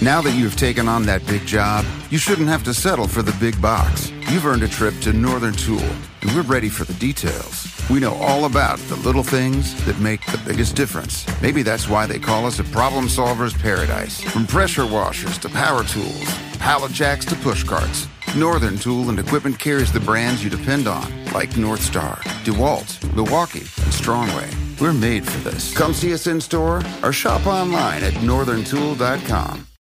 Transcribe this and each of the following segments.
Now that you've taken on that big job, you shouldn't have to settle for the big box. You've earned a trip to Northern Tool, and we're ready for the details. We know all about the little things that make the biggest difference. Maybe that's why they call us a problem solver's paradise. From pressure washers to power tools, pallet jacks to push carts. Northern Tool and Equipment carries the brands you depend on, like North Star, DeWalt, Milwaukee, and Strongway. We're made for this. Come see us in store or shop online at northerntool.com.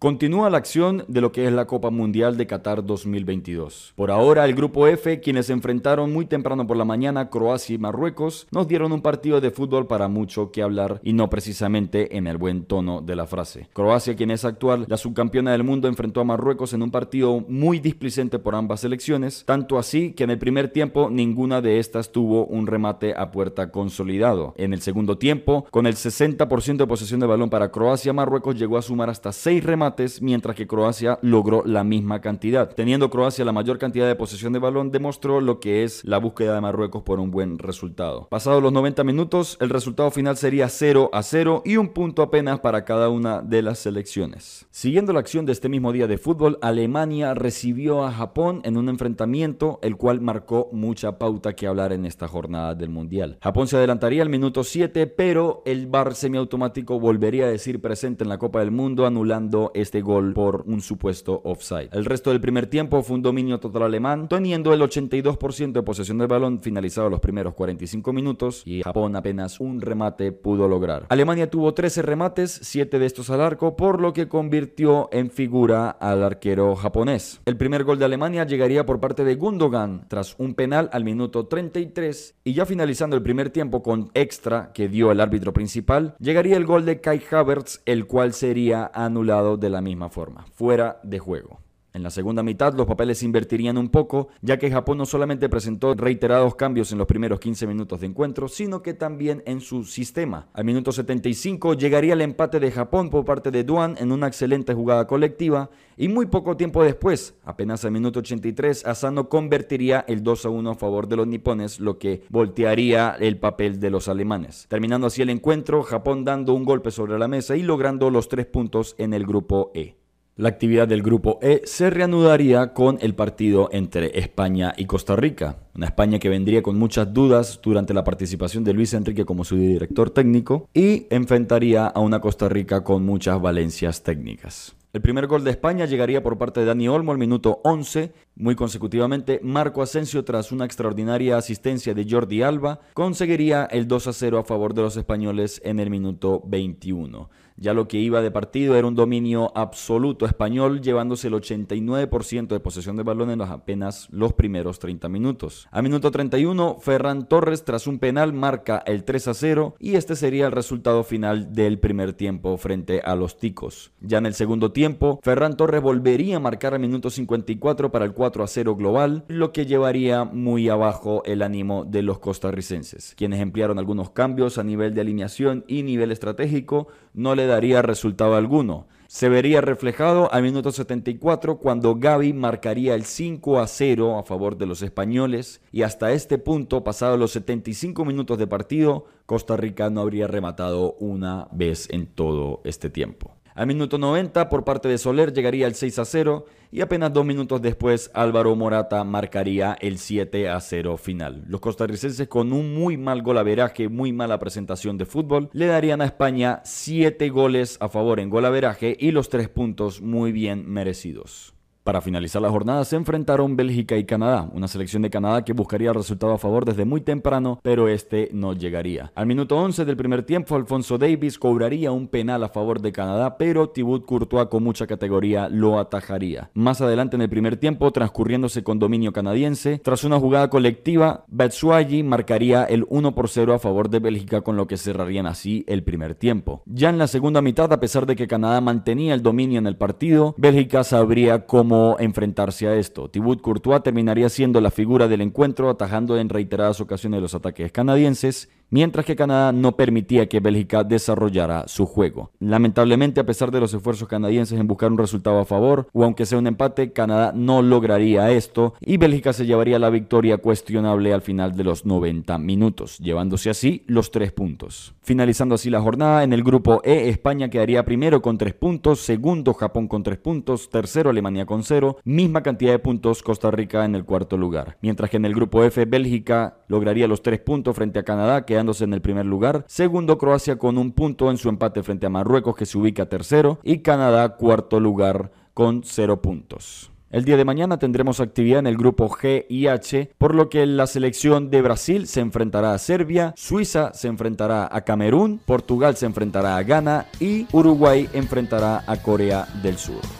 Continúa la acción de lo que es la Copa Mundial de Qatar 2022. Por ahora, el grupo F, quienes enfrentaron muy temprano por la mañana, Croacia y Marruecos, nos dieron un partido de fútbol para mucho que hablar y no precisamente en el buen tono de la frase. Croacia, quien es actual, la subcampeona del mundo, enfrentó a Marruecos en un partido muy displicente por ambas selecciones, tanto así que en el primer tiempo ninguna de estas tuvo un remate a puerta consolidado. En el segundo tiempo, con el 60% de posesión de balón para Croacia, Marruecos llegó a sumar hasta 6 remates mientras que Croacia logró la misma cantidad. Teniendo Croacia la mayor cantidad de posesión de balón, demostró lo que es la búsqueda de Marruecos por un buen resultado. Pasados los 90 minutos, el resultado final sería 0 a 0 y un punto apenas para cada una de las selecciones. Siguiendo la acción de este mismo día de fútbol, Alemania recibió a Japón en un enfrentamiento el cual marcó mucha pauta que hablar en esta jornada del Mundial. Japón se adelantaría al minuto 7, pero el bar semiautomático volvería a decir presente en la Copa del Mundo anulando este gol por un supuesto offside. El resto del primer tiempo fue un dominio total alemán, teniendo el 82% de posesión del balón finalizado los primeros 45 minutos y Japón apenas un remate pudo lograr. Alemania tuvo 13 remates, 7 de estos al arco, por lo que convirtió en figura al arquero japonés. El primer gol de Alemania llegaría por parte de Gundogan tras un penal al minuto 33 y ya finalizando el primer tiempo con extra que dio el árbitro principal, llegaría el gol de Kai Havertz, el cual sería anulado la misma forma, fuera de juego. En la segunda mitad los papeles se invertirían un poco, ya que Japón no solamente presentó reiterados cambios en los primeros 15 minutos de encuentro, sino que también en su sistema. Al minuto 75 llegaría el empate de Japón por parte de Duan en una excelente jugada colectiva y muy poco tiempo después, apenas al minuto 83, Asano convertiría el 2 a 1 a favor de los nipones, lo que voltearía el papel de los alemanes. Terminando así el encuentro, Japón dando un golpe sobre la mesa y logrando los tres puntos en el grupo E. La actividad del grupo E se reanudaría con el partido entre España y Costa Rica. Una España que vendría con muchas dudas durante la participación de Luis Enrique como su director técnico y enfrentaría a una Costa Rica con muchas valencias técnicas. El primer gol de España llegaría por parte de Dani Olmo al minuto 11. Muy consecutivamente, Marco Asensio, tras una extraordinaria asistencia de Jordi Alba, conseguiría el 2 a 0 a favor de los españoles en el minuto 21. Ya lo que iba de partido era un dominio absoluto español, llevándose el 89% de posesión de balón en los apenas los primeros 30 minutos. A minuto 31, Ferran Torres, tras un penal, marca el 3 a 0 y este sería el resultado final del primer tiempo frente a los Ticos. Ya en el segundo tiempo, Ferran Torres volvería a marcar a minuto 54 para el 4 a 0 global, lo que llevaría muy abajo el ánimo de los costarricenses, quienes emplearon algunos cambios a nivel de alineación y nivel estratégico, no le daría resultado alguno. Se vería reflejado al minuto 74 cuando Gaby marcaría el 5 a 0 a favor de los españoles y hasta este punto, pasados los 75 minutos de partido, Costa Rica no habría rematado una vez en todo este tiempo. Al minuto 90 por parte de Soler llegaría el 6 a 0 y apenas dos minutos después Álvaro Morata marcaría el 7 a 0 final. Los costarricenses con un muy mal golaveraje, muy mala presentación de fútbol, le darían a España 7 goles a favor en golaveraje y los 3 puntos muy bien merecidos. Para finalizar la jornada se enfrentaron Bélgica y Canadá, una selección de Canadá que buscaría el resultado a favor desde muy temprano, pero este no llegaría. Al minuto 11 del primer tiempo, Alfonso Davis cobraría un penal a favor de Canadá, pero Thibaut Courtois con mucha categoría lo atajaría. Más adelante en el primer tiempo, transcurriéndose con dominio canadiense, tras una jugada colectiva, Batshuayi marcaría el 1 por 0 a favor de Bélgica, con lo que cerrarían así el primer tiempo. Ya en la segunda mitad, a pesar de que Canadá mantenía el dominio en el partido, Bélgica sabría cómo enfrentarse a esto. Thibaut Courtois terminaría siendo la figura del encuentro, atajando en reiteradas ocasiones los ataques canadienses mientras que Canadá no permitía que Bélgica desarrollara su juego. Lamentablemente, a pesar de los esfuerzos canadienses en buscar un resultado a favor, o aunque sea un empate, Canadá no lograría esto y Bélgica se llevaría la victoria cuestionable al final de los 90 minutos, llevándose así los tres puntos. Finalizando así la jornada, en el grupo E, España quedaría primero con tres puntos, segundo Japón con tres puntos, tercero Alemania con cero, misma cantidad de puntos Costa Rica en el cuarto lugar. Mientras que en el grupo F, Bélgica lograría los tres puntos frente a Canadá, que en el primer lugar. Segundo, Croacia con un punto en su empate frente a Marruecos, que se ubica tercero. Y Canadá, cuarto lugar, con cero puntos. El día de mañana tendremos actividad en el grupo G y H, por lo que la selección de Brasil se enfrentará a Serbia, Suiza se enfrentará a Camerún, Portugal se enfrentará a Ghana y Uruguay enfrentará a Corea del Sur.